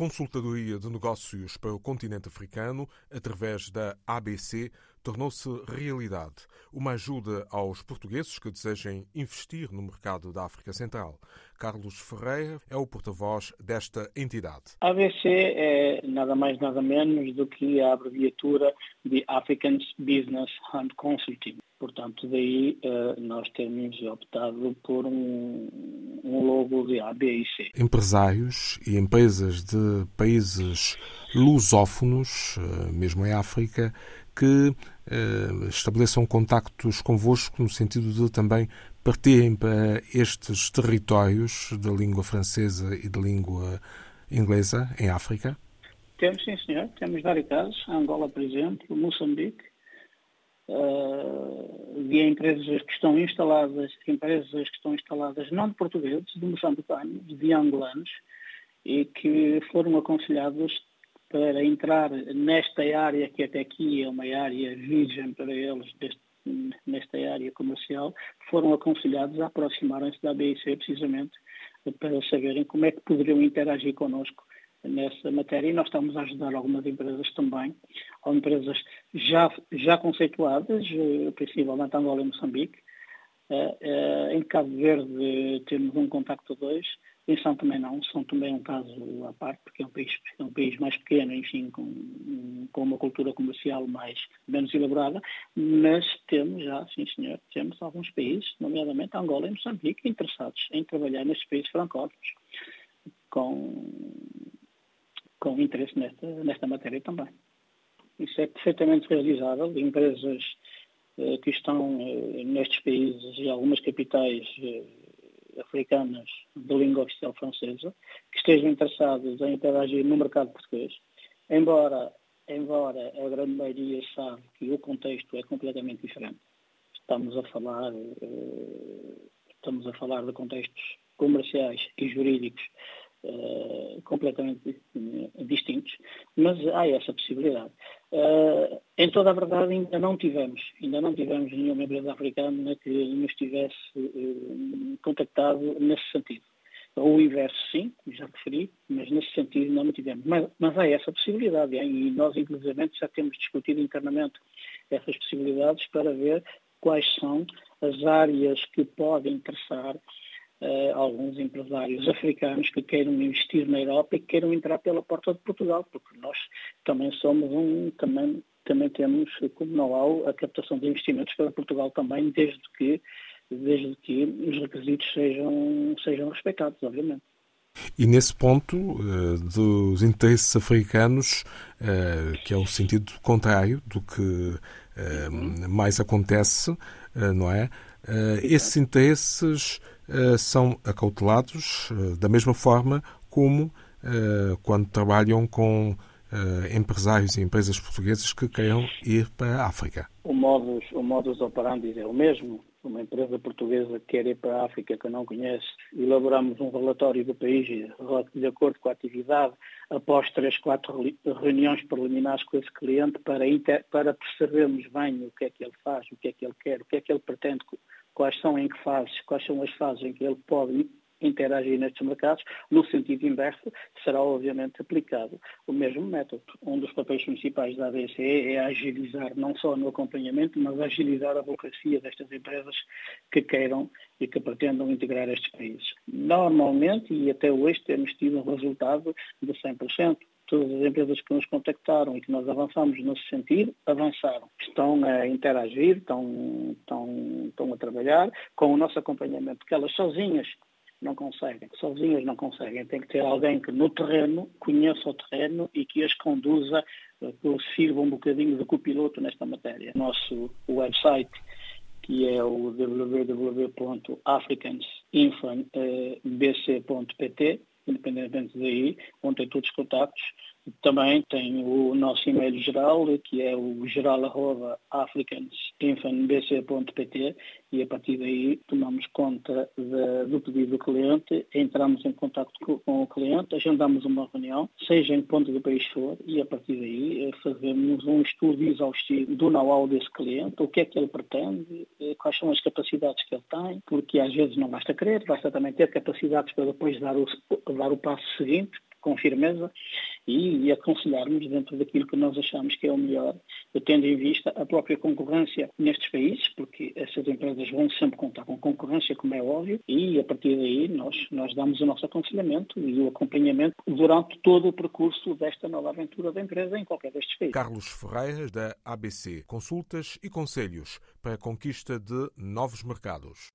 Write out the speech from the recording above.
consultadoria de negócios para o continente africano, através da ABC, tornou-se realidade. Uma ajuda aos portugueses que desejem investir no mercado da África Central. Carlos Ferreira é o porta-voz desta entidade. ABC é nada mais nada menos do que a abreviatura de Africans Business and Consulting. Portanto, daí uh, nós temos optado por um, um logo de ABC. Empresários e empresas de países lusófonos, uh, mesmo em África, que uh, estabeleçam contactos convosco no sentido de também partirem para estes territórios da língua francesa e da língua inglesa em África? Temos, sim, senhor. Temos vários casos. Angola, por exemplo, Moçambique, de empresas que estão instaladas, empresas que estão instaladas não de portugueses, de moçambicanos, de angolanos, e que foram aconselhados para entrar nesta área, que até aqui é uma área virgem para eles, deste, nesta área comercial, foram aconselhados a aproximarem-se da BIC precisamente para saberem como é que poderiam interagir connosco nessa matéria e nós estamos a ajudar algumas empresas também, ou empresas já, já conceituadas, eh, principalmente Angola e Moçambique. Eh, eh, em Cabo Verde temos um contacto dois, em São Tomé não, São Tomé é um caso à parte, porque é um país, é um país mais pequeno, enfim, com, com uma cultura comercial mais, menos elaborada, mas temos já, sim senhor, temos alguns países, nomeadamente Angola e Moçambique, interessados em trabalhar nestes países francófonos, com com interesse nesta, nesta matéria também. Isso é perfeitamente realizável. Empresas eh, que estão eh, nestes países e algumas capitais eh, africanas de língua oficial francesa, que estejam interessadas em interagir no mercado português, embora, embora a grande maioria sabe que o contexto é completamente diferente. Estamos a falar, eh, estamos a falar de contextos comerciais e jurídicos uh, completamente distintos, mas há essa possibilidade. Uh, em toda a verdade, ainda não tivemos, ainda não tivemos nenhuma empresa africana que nos tivesse uh, contactado nesse sentido. O inverso, sim, já referi, mas nesse sentido não tivemos. Mas, mas há essa possibilidade, e nós, inclusive, já temos discutido internamente essas possibilidades para ver quais são as áreas que podem interessar uh, alguns empresários africanos que queiram investir na Europa e que queiram entrar pela porta de Portugal, porque nós também somos um, também, também temos como know-how a captação de investimentos para Portugal também, desde que, desde que os requisitos sejam, sejam respeitados, obviamente. E nesse ponto uh, dos interesses africanos, uh, que é o sentido contrário do que uh, mais acontece, não é? esses interesses eh, são acautelados eh, da mesma forma como eh, quando trabalham com empresários e empresas portuguesas que queiram ir para a África. O modus, o modus operandi é o mesmo. Uma empresa portuguesa que quer ir para a África que não conhece, elaboramos um relatório do país de acordo com a atividade, após três, quatro reuniões preliminares com esse cliente para, inter, para percebermos bem o que é que ele faz, o que é que ele quer, o que é que ele pretende quais são em que fases, quais são as fases em que ele pode interagir nestes mercados, no sentido inverso, será obviamente aplicado o mesmo método. Um dos papéis principais da ADCE é agilizar não só no acompanhamento, mas agilizar a burocracia destas empresas que queiram e que pretendam integrar estes países. Normalmente, e até hoje, temos tido um resultado de 100% todas as empresas que nos contactaram e que nós avançamos nesse sentido, avançaram. Estão a interagir, estão, estão, estão a trabalhar com o nosso acompanhamento, porque elas sozinhas não conseguem. Sozinhas não conseguem. Tem que ter alguém que no terreno conheça o terreno e que as conduza, que os sirva um bocadinho de copiloto nesta matéria. Nosso website que é o www.africansinfobc.pt, independentemente daí, onde tem todos os contactos, Também tem o nosso e-mail geral, que é o geral.africansinfanbc.pt e a partir daí tomamos conta de, do pedido do cliente, entramos em contato com, o cliente, agendamos uma reunião, seja em ponto do país for, e a partir daí eh, fazemos um estudo exaustivo do know-how desse cliente, o que é que ele pretende, eh, quais são as capacidades que ele tem, porque às vezes não basta querer, basta também ter capacidades para depois dar o, dar o passo seguinte, com firmeza e, e, aconselharmos dentro daquilo que nós achamos que é o melhor, tendo em vista a própria concorrência nestes países, porque essas empresas vão sempre contar com concorrência, como é óbvio, e a partir daí nós, nós damos o nosso aconselhamento e o acompanhamento durante todo o percurso desta nova aventura da empresa em qualquer destes países. Carlos Ferreira, da ABC. Consultas e conselhos para a conquista de novos mercados.